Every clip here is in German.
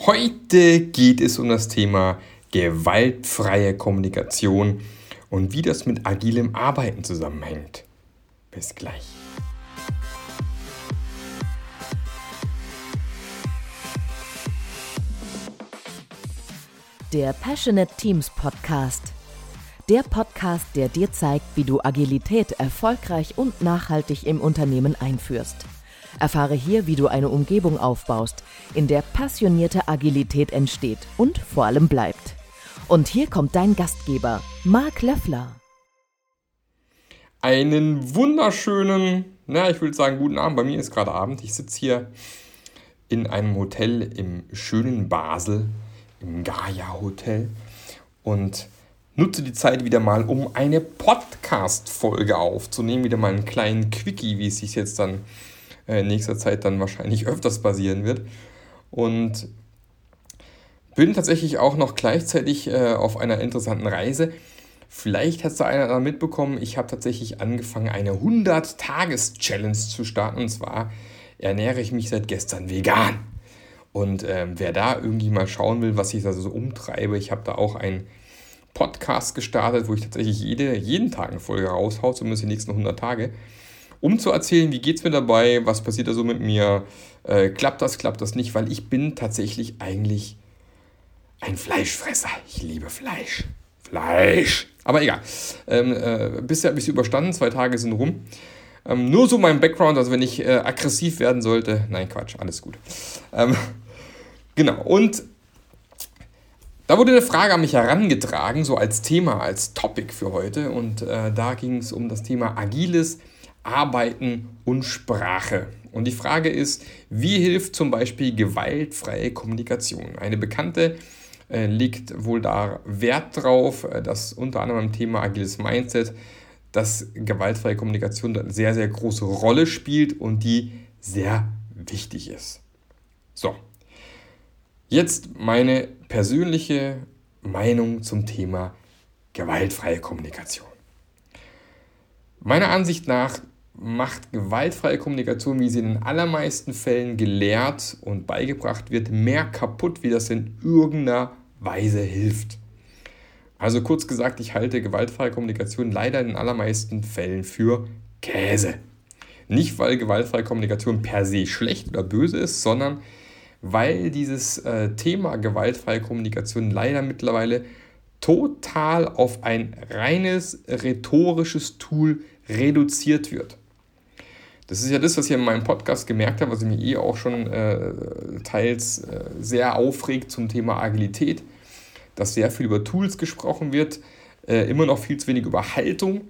Heute geht es um das Thema gewaltfreie Kommunikation und wie das mit agilem Arbeiten zusammenhängt. Bis gleich. Der Passionate Teams Podcast. Der Podcast, der dir zeigt, wie du Agilität erfolgreich und nachhaltig im Unternehmen einführst. Erfahre hier, wie du eine Umgebung aufbaust, in der passionierte Agilität entsteht und vor allem bleibt. Und hier kommt dein Gastgeber, Marc Löffler. Einen wunderschönen, na, ich würde sagen, guten Abend. Bei mir ist gerade Abend. Ich sitze hier in einem Hotel im schönen Basel, im Gaia Hotel und nutze die Zeit wieder mal, um eine Podcast-Folge aufzunehmen. Wieder mal einen kleinen Quickie, wie es sich jetzt dann in nächster Zeit dann wahrscheinlich öfters passieren wird. Und bin tatsächlich auch noch gleichzeitig äh, auf einer interessanten Reise. Vielleicht hat es da einer mitbekommen, ich habe tatsächlich angefangen, eine 100-Tages-Challenge zu starten. Und zwar ernähre ich mich seit gestern vegan. Und äh, wer da irgendwie mal schauen will, was ich da so umtreibe, ich habe da auch einen Podcast gestartet, wo ich tatsächlich jede, jeden Tag eine Folge raushaue, zumindest die nächsten 100 Tage um zu erzählen, wie geht es mir dabei, was passiert da so mit mir, äh, klappt das, klappt das nicht, weil ich bin tatsächlich eigentlich ein Fleischfresser. Ich liebe Fleisch. Fleisch. Aber egal. Ähm, äh, bisher habe ich es überstanden, zwei Tage sind rum. Ähm, nur so mein Background, also wenn ich äh, aggressiv werden sollte. Nein, Quatsch, alles gut. Ähm, genau, und da wurde eine Frage an mich herangetragen, so als Thema, als Topic für heute. Und äh, da ging es um das Thema agiles Arbeiten und Sprache. Und die Frage ist, wie hilft zum Beispiel gewaltfreie Kommunikation? Eine Bekannte äh, legt wohl da Wert drauf, äh, dass unter anderem im Thema agiles Mindset, dass gewaltfreie Kommunikation eine sehr, sehr große Rolle spielt und die sehr wichtig ist. So, jetzt meine persönliche Meinung zum Thema gewaltfreie Kommunikation. Meiner Ansicht nach macht gewaltfreie Kommunikation, wie sie in den allermeisten Fällen gelehrt und beigebracht wird, mehr kaputt, wie das in irgendeiner Weise hilft. Also kurz gesagt, ich halte gewaltfreie Kommunikation leider in den allermeisten Fällen für Käse. Nicht, weil gewaltfreie Kommunikation per se schlecht oder böse ist, sondern weil dieses äh, Thema gewaltfreie Kommunikation leider mittlerweile total auf ein reines rhetorisches Tool reduziert wird. Das ist ja das, was ich in meinem Podcast gemerkt habe, was ich mir eh auch schon äh, teils äh, sehr aufregt zum Thema Agilität, dass sehr viel über Tools gesprochen wird, äh, immer noch viel zu wenig über Haltung.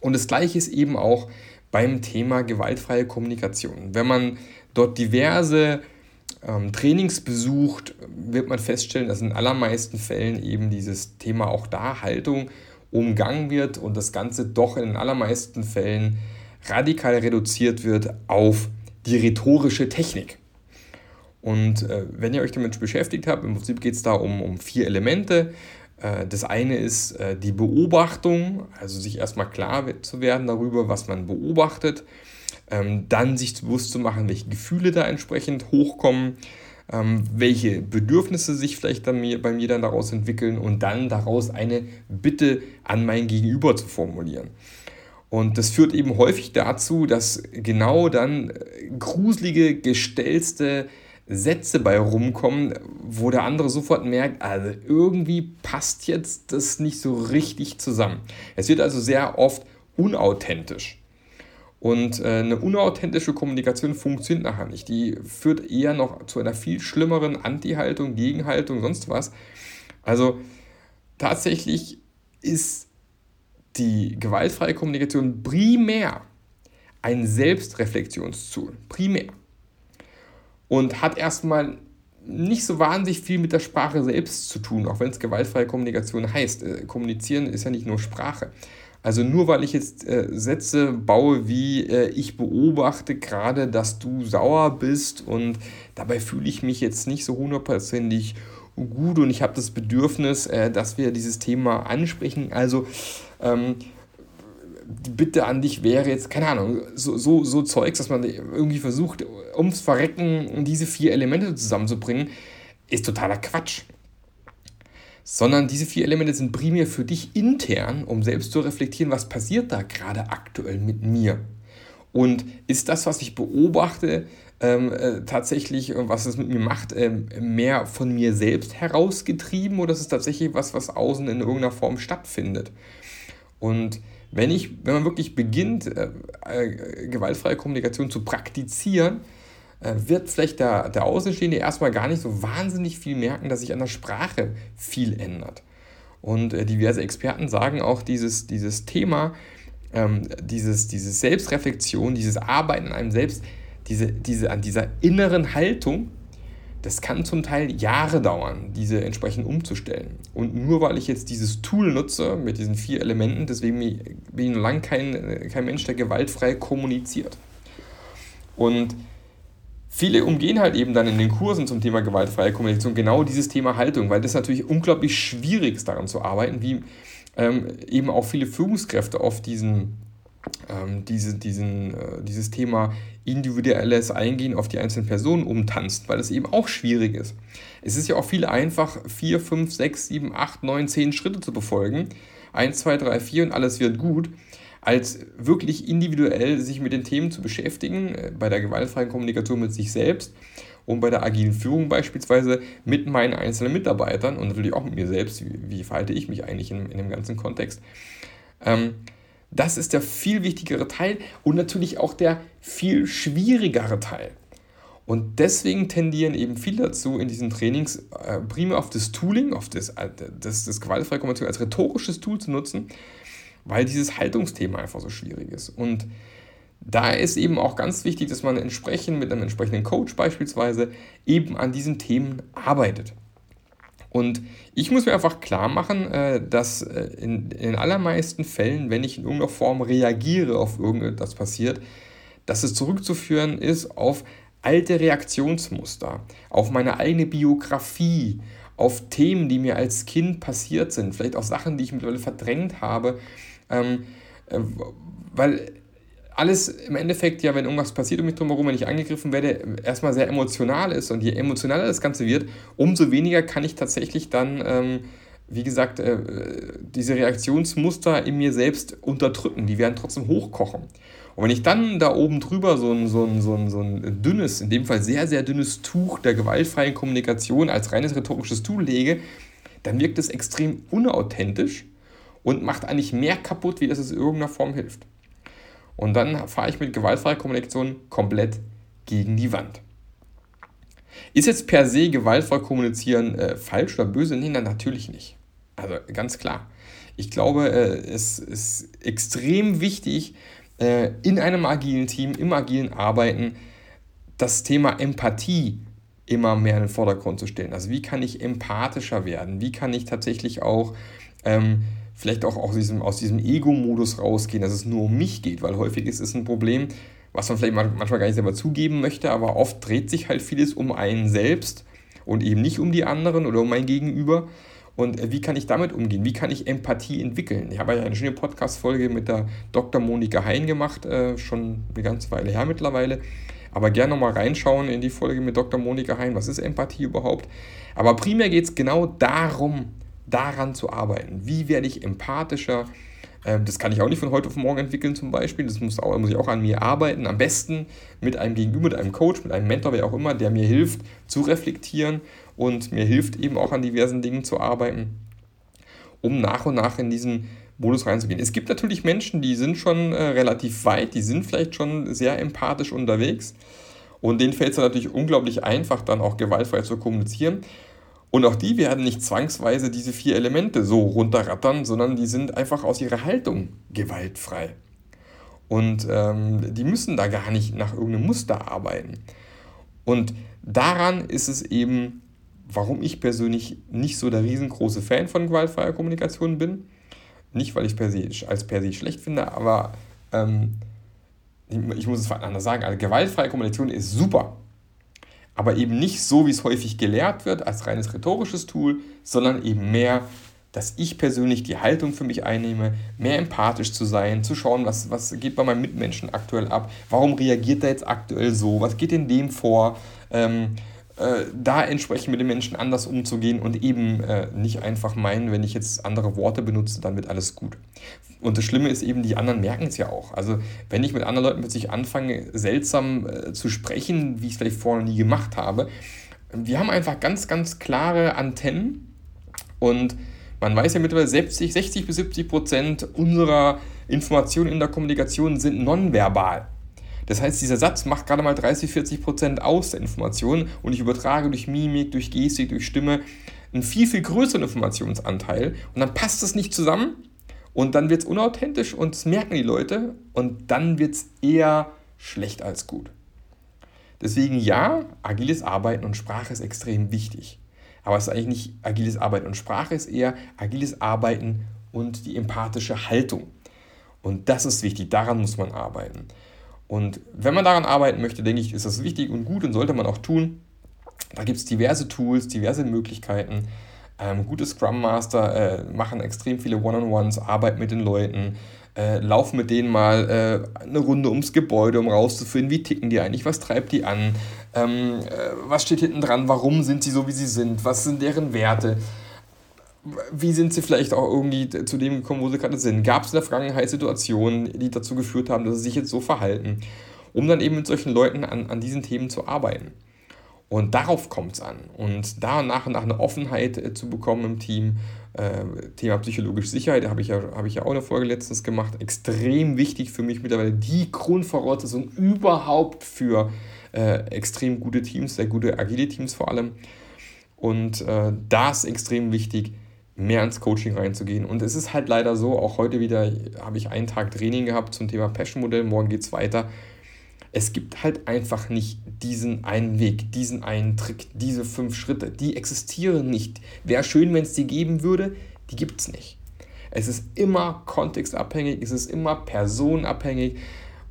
Und das gleiche ist eben auch beim Thema gewaltfreie Kommunikation. Wenn man dort diverse ähm, Trainings besucht, wird man feststellen, dass in allermeisten Fällen eben dieses Thema auch da Haltung umgangen wird und das Ganze doch in den allermeisten Fällen radikal reduziert wird auf die rhetorische Technik. Und äh, wenn ihr euch damit beschäftigt habt, im Prinzip geht es da um, um vier Elemente. Äh, das eine ist äh, die Beobachtung, also sich erstmal klar zu werden darüber, was man beobachtet. Ähm, dann sich bewusst zu machen, welche Gefühle da entsprechend hochkommen, ähm, welche Bedürfnisse sich vielleicht dann mir, bei mir dann daraus entwickeln und dann daraus eine Bitte an mein Gegenüber zu formulieren. Und das führt eben häufig dazu, dass genau dann äh, gruselige, gestellte Sätze bei rumkommen, wo der andere sofort merkt, also irgendwie passt jetzt das nicht so richtig zusammen. Es wird also sehr oft unauthentisch. Und äh, eine unauthentische Kommunikation funktioniert nachher nicht. Die führt eher noch zu einer viel schlimmeren Anti-Haltung, Gegenhaltung, sonst was. Also tatsächlich ist die gewaltfreie Kommunikation primär ein Selbstreflexionstool, primär. Und hat erstmal nicht so wahnsinnig viel mit der Sprache selbst zu tun, auch wenn es gewaltfreie Kommunikation heißt. Äh, kommunizieren ist ja nicht nur Sprache. Also nur weil ich jetzt äh, Sätze baue wie äh, ich beobachte gerade, dass du sauer bist und dabei fühle ich mich jetzt nicht so hundertprozentig gut und ich habe das Bedürfnis, äh, dass wir dieses Thema ansprechen. Also ähm, die Bitte an dich wäre jetzt, keine Ahnung, so, so, so Zeugs, dass man irgendwie versucht, ums Verrecken diese vier Elemente zusammenzubringen, ist totaler Quatsch. Sondern diese vier Elemente sind primär für dich intern, um selbst zu reflektieren, was passiert da gerade aktuell mit mir. Und ist das, was ich beobachte, ähm, äh, tatsächlich, äh, was es mit mir macht, ähm, mehr von mir selbst herausgetrieben oder ist es tatsächlich was, was außen in irgendeiner Form stattfindet? Und wenn, ich, wenn man wirklich beginnt, äh, äh, gewaltfreie Kommunikation zu praktizieren, äh, wird vielleicht der, der Außenstehende erstmal gar nicht so wahnsinnig viel merken, dass sich an der Sprache viel ändert. Und äh, diverse Experten sagen auch, dieses, dieses Thema, ähm, dieses, diese Selbstreflexion, dieses Arbeiten an einem selbst, diese, diese, an dieser inneren Haltung, das kann zum Teil Jahre dauern, diese entsprechend umzustellen. Und nur weil ich jetzt dieses Tool nutze mit diesen vier Elementen, deswegen bin ich noch lange kein, kein Mensch, der gewaltfrei kommuniziert. Und viele umgehen halt eben dann in den Kursen zum Thema gewaltfreie Kommunikation genau dieses Thema Haltung, weil das natürlich unglaublich schwierig ist, daran zu arbeiten, wie ähm, eben auch viele Führungskräfte auf diesen, ähm, diese, diesen, äh, dieses Thema individuelles Eingehen auf die einzelnen Personen umtanzt, weil es eben auch schwierig ist. Es ist ja auch viel einfach, 4, 5, 6, 7, 8, 9, 10 Schritte zu befolgen. 1, 2, 3, 4 und alles wird gut, als wirklich individuell sich mit den Themen zu beschäftigen, äh, bei der gewaltfreien Kommunikation mit sich selbst und bei der agilen Führung beispielsweise mit meinen einzelnen Mitarbeitern und natürlich auch mit mir selbst, wie, wie verhalte ich mich eigentlich in, in dem ganzen Kontext. Ähm, das ist der viel wichtigere Teil und natürlich auch der viel schwierigere Teil. Und deswegen tendieren eben viele dazu, in diesen Trainings äh, primär auf das Tooling, auf das, äh, das, das Kommunikation als rhetorisches Tool zu nutzen, weil dieses Haltungsthema einfach so schwierig ist. Und da ist eben auch ganz wichtig, dass man entsprechend mit einem entsprechenden Coach beispielsweise eben an diesen Themen arbeitet. Und ich muss mir einfach klar machen, äh, dass äh, in, den allermeisten Fällen, wenn ich in irgendeiner Form reagiere auf irgendetwas passiert, dass es zurückzuführen ist auf alte Reaktionsmuster, auf meine eigene Biografie, auf Themen, die mir als Kind passiert sind, vielleicht auch Sachen, die ich mittlerweile verdrängt habe, ähm, äh, weil alles im Endeffekt ja, wenn irgendwas passiert um mich drumherum, wenn ich angegriffen werde, erstmal sehr emotional ist. Und je emotionaler das Ganze wird, umso weniger kann ich tatsächlich dann, ähm, wie gesagt, äh, diese Reaktionsmuster in mir selbst unterdrücken. Die werden trotzdem hochkochen. Und wenn ich dann da oben drüber so ein, so, ein, so, ein, so ein dünnes, in dem Fall sehr, sehr dünnes Tuch der gewaltfreien Kommunikation als reines rhetorisches Tool lege, dann wirkt es extrem unauthentisch und macht eigentlich mehr kaputt, wie dass es in irgendeiner Form hilft. Und dann fahre ich mit gewaltfreier Kommunikation komplett gegen die Wand. Ist jetzt per se gewaltfrei kommunizieren äh, falsch oder böse? Nee, nein, natürlich nicht. Also ganz klar. Ich glaube, äh, es ist extrem wichtig, äh, in einem agilen Team, im agilen Arbeiten, das Thema Empathie immer mehr in den Vordergrund zu stellen. Also wie kann ich empathischer werden? Wie kann ich tatsächlich auch ähm, vielleicht auch aus diesem, aus diesem Ego-Modus rausgehen, dass es nur um mich geht, weil häufig ist es ein Problem, was man vielleicht manchmal gar nicht selber zugeben möchte, aber oft dreht sich halt vieles um einen selbst und eben nicht um die anderen oder um mein Gegenüber. Und äh, wie kann ich damit umgehen? Wie kann ich Empathie entwickeln? Ich habe ja eine schöne Podcast-Folge mit der Dr. Monika Hein gemacht, äh, schon eine ganze Weile her mittlerweile. Aber gerne nochmal reinschauen in die Folge mit Dr. Monika Hein. Was ist Empathie überhaupt? Aber primär geht es genau darum, daran zu arbeiten. Wie werde ich empathischer? Ähm, das kann ich auch nicht von heute auf morgen entwickeln zum Beispiel. Das muss, auch, muss ich auch an mir arbeiten. Am besten mit einem Gegenüber, mit einem Coach, mit einem Mentor, wer auch immer, der mir hilft zu reflektieren und mir hilft eben auch an diversen Dingen zu arbeiten, um nach und nach in diesen Modus reinzugehen. Es gibt natürlich Menschen, die sind schon äh, relativ weit, die sind vielleicht schon sehr empathisch unterwegs und denen fällt es natürlich unglaublich einfach, dann auch gewaltfrei zu kommunizieren. Und auch die werden nicht zwangsweise diese vier Elemente so runterrattern, sondern die sind einfach aus ihrer Haltung gewaltfrei. Und ähm, die müssen da gar nicht nach irgendeinem Muster arbeiten. Und daran ist es eben, warum ich persönlich nicht so der riesengroße Fan von gewaltfreier Kommunikation bin. Nicht, weil ich se, als per se schlecht finde, aber ähm, ich muss es anders sagen, also gewaltfreie Kommunikation ist super aber eben nicht so, wie es häufig gelehrt wird, als reines rhetorisches Tool, sondern eben mehr, dass ich persönlich die Haltung für mich einnehme, mehr empathisch zu sein, zu schauen, was, was geht bei meinem Mitmenschen aktuell ab, warum reagiert er jetzt aktuell so, was geht in dem vor, ähm, äh, da entsprechend mit den Menschen anders umzugehen und eben äh, nicht einfach meinen, wenn ich jetzt andere Worte benutze, dann wird alles gut. Und das Schlimme ist eben, die anderen merken es ja auch. Also wenn ich mit anderen Leuten plötzlich anfange, seltsam äh, zu sprechen, wie ich es vielleicht vorher nie gemacht habe, wir haben einfach ganz, ganz klare Antennen und man weiß ja mittlerweile, 70, 60 bis 70 Prozent unserer Informationen in der Kommunikation sind nonverbal. Das heißt, dieser Satz macht gerade mal 30, 40 Prozent aus der Information und ich übertrage durch Mimik, durch Gestik, durch Stimme einen viel, viel größeren Informationsanteil und dann passt es nicht zusammen und dann wird es unauthentisch und das merken die Leute und dann wird es eher schlecht als gut. Deswegen ja, agiles Arbeiten und Sprache ist extrem wichtig. Aber es ist eigentlich nicht agiles Arbeiten und Sprache, es ist eher agiles Arbeiten und die empathische Haltung. Und das ist wichtig, daran muss man arbeiten. Und wenn man daran arbeiten möchte, denke ich, ist das wichtig und gut und sollte man auch tun. Da gibt es diverse Tools, diverse Möglichkeiten. Ähm, gute Scrum Master äh, machen extrem viele One-on-Ones, arbeiten mit den Leuten, äh, laufen mit denen mal äh, eine Runde ums Gebäude, um rauszufinden, wie ticken die eigentlich, was treibt die an, ähm, äh, was steht hinten dran, warum sind sie so, wie sie sind, was sind deren Werte wie sind sie vielleicht auch irgendwie zu dem gekommen, wo sie gerade sind? Gab es in der Vergangenheit Situationen, die dazu geführt haben, dass sie sich jetzt so verhalten, um dann eben mit solchen Leuten an, an diesen Themen zu arbeiten? Und darauf kommt es an. Und da nach und nach eine Offenheit äh, zu bekommen im Team. Äh, Thema psychologische Sicherheit, da habe ich, ja, hab ich ja auch eine Folge letztens gemacht. Extrem wichtig für mich mittlerweile die Grundvoraussetzung überhaupt für äh, extrem gute Teams, sehr gute agile Teams vor allem. Und äh, da ist extrem wichtig, mehr ins Coaching reinzugehen. Und es ist halt leider so, auch heute wieder habe ich einen Tag Training gehabt zum Thema Passion-Modell, morgen geht es weiter. Es gibt halt einfach nicht diesen einen Weg, diesen einen Trick, diese fünf Schritte. Die existieren nicht. Wäre schön, wenn es die geben würde, die gibt es nicht. Es ist immer kontextabhängig, es ist immer personenabhängig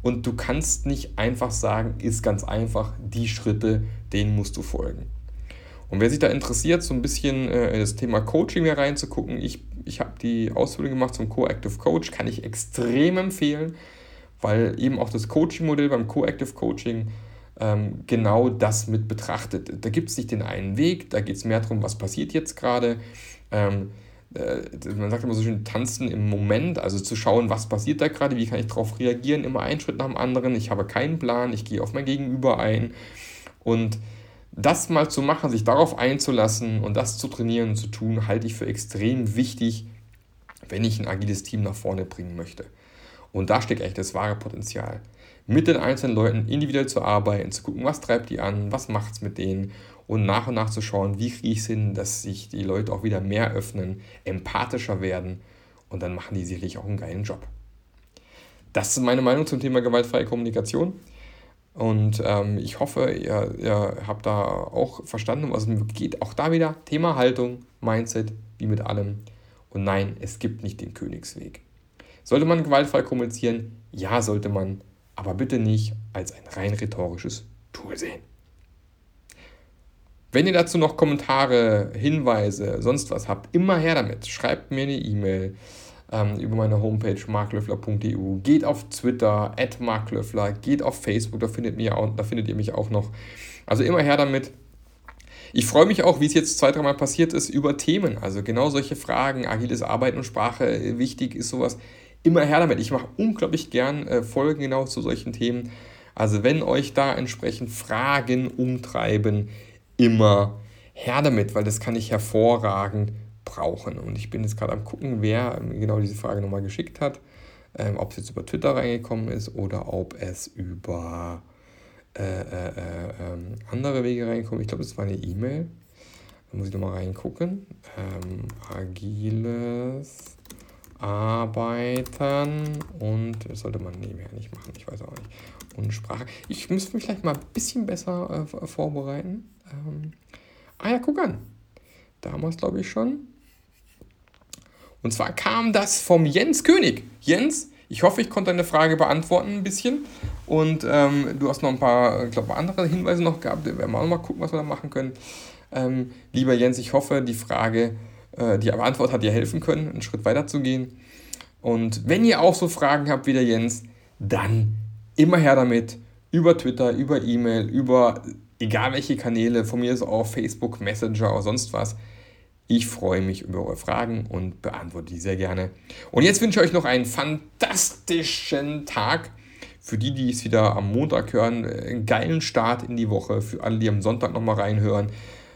und du kannst nicht einfach sagen, ist ganz einfach, die Schritte, denen musst du folgen. Und wer sich da interessiert, so ein bisschen äh, das Thema Coaching mehr reinzugucken, ich, ich habe die Ausbildung gemacht zum Co-Active Coach, kann ich extrem empfehlen, weil eben auch das Coaching-Modell beim Co-Active Coaching ähm, genau das mit betrachtet. Da gibt es nicht den einen Weg, da geht es mehr darum, was passiert jetzt gerade. Ähm, äh, man sagt immer so schön, tanzen im Moment, also zu schauen, was passiert da gerade, wie kann ich darauf reagieren, immer einen Schritt nach dem anderen. Ich habe keinen Plan, ich gehe auf mein Gegenüber ein und das mal zu machen, sich darauf einzulassen und das zu trainieren und zu tun, halte ich für extrem wichtig, wenn ich ein agiles Team nach vorne bringen möchte. Und da steckt echt das wahre Potenzial. Mit den einzelnen Leuten individuell zu arbeiten, zu gucken, was treibt die an, was macht es mit denen und nach und nach zu schauen, wie kriege ich es hin, dass sich die Leute auch wieder mehr öffnen, empathischer werden und dann machen die sicherlich auch einen geilen Job. Das ist meine Meinung zum Thema gewaltfreie Kommunikation. Und ähm, ich hoffe, ihr, ihr habt da auch verstanden, was es geht. Auch da wieder Thema Haltung, Mindset, wie mit allem. Und nein, es gibt nicht den Königsweg. Sollte man gewaltfrei kommunizieren? Ja, sollte man, aber bitte nicht als ein rein rhetorisches Tool sehen. Wenn ihr dazu noch Kommentare, Hinweise, sonst was habt, immer her damit. Schreibt mir eine E-Mail ähm, über meine Homepage marklöffler.eu. Geht auf Twitter, at marklöffler, geht auf Facebook, da findet, mir auch, da findet ihr mich auch noch. Also immer her damit. Ich freue mich auch, wie es jetzt zwei, dreimal passiert ist, über Themen. Also genau solche Fragen, agiles Arbeiten und Sprache, wichtig ist sowas. Immer her damit. Ich mache unglaublich gern äh, Folgen genau zu solchen Themen. Also wenn euch da entsprechend Fragen umtreiben, immer her damit, weil das kann ich hervorragend brauchen. Und ich bin jetzt gerade am gucken, wer genau diese Frage nochmal geschickt hat. Ähm, ob es jetzt über Twitter reingekommen ist oder ob es über äh, äh, äh, ähm, andere Wege reinkommt. Ich glaube, es war eine E-Mail. Da muss ich nochmal reingucken. Ähm, agiles Arbeiten und das sollte man nebenher nicht machen, ich weiß auch nicht. Und Sprache. Ich müsste mich vielleicht mal ein bisschen besser äh, vorbereiten. Ähm, ah ja, guck an. Damals glaube ich schon. Und zwar kam das vom Jens König. Jens, ich hoffe, ich konnte deine Frage beantworten ein bisschen. Und ähm, du hast noch ein paar, ich glaube, andere Hinweise noch gehabt. Wir werden auch mal gucken, was wir da machen können. Ähm, lieber Jens, ich hoffe, die Frage, äh, die Antwort hat dir helfen können, einen Schritt weiter zu gehen. Und wenn ihr auch so Fragen habt wie der Jens, dann immer her damit. Über Twitter, über E-Mail, über egal welche Kanäle, von mir ist auch Facebook, Messenger oder sonst was. Ich freue mich über eure Fragen und beantworte die sehr gerne. Und jetzt wünsche ich euch noch einen fantastischen Tag. Für die, die es wieder am Montag hören, einen geilen Start in die Woche. Für alle, die am Sonntag nochmal reinhören,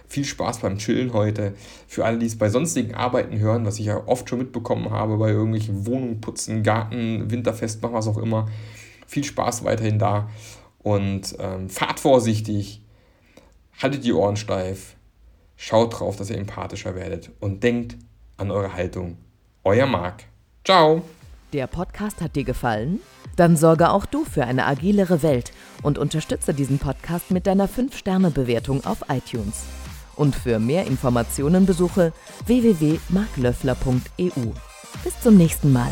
viel Spaß beim Chillen heute. Für alle, die es bei sonstigen Arbeiten hören, was ich ja oft schon mitbekommen habe, bei irgendwelchen Wohnungen putzen, Garten, Winterfest, machen was auch immer. Viel Spaß weiterhin da. Und ähm, fahrt vorsichtig, haltet die Ohren steif, schaut drauf, dass ihr empathischer werdet und denkt an eure Haltung. Euer Marc. Ciao. Der Podcast hat dir gefallen? Dann sorge auch du für eine agilere Welt und unterstütze diesen Podcast mit deiner 5-Sterne-Bewertung auf iTunes. Und für mehr Informationen besuche www.marklöffler.eu. Bis zum nächsten Mal.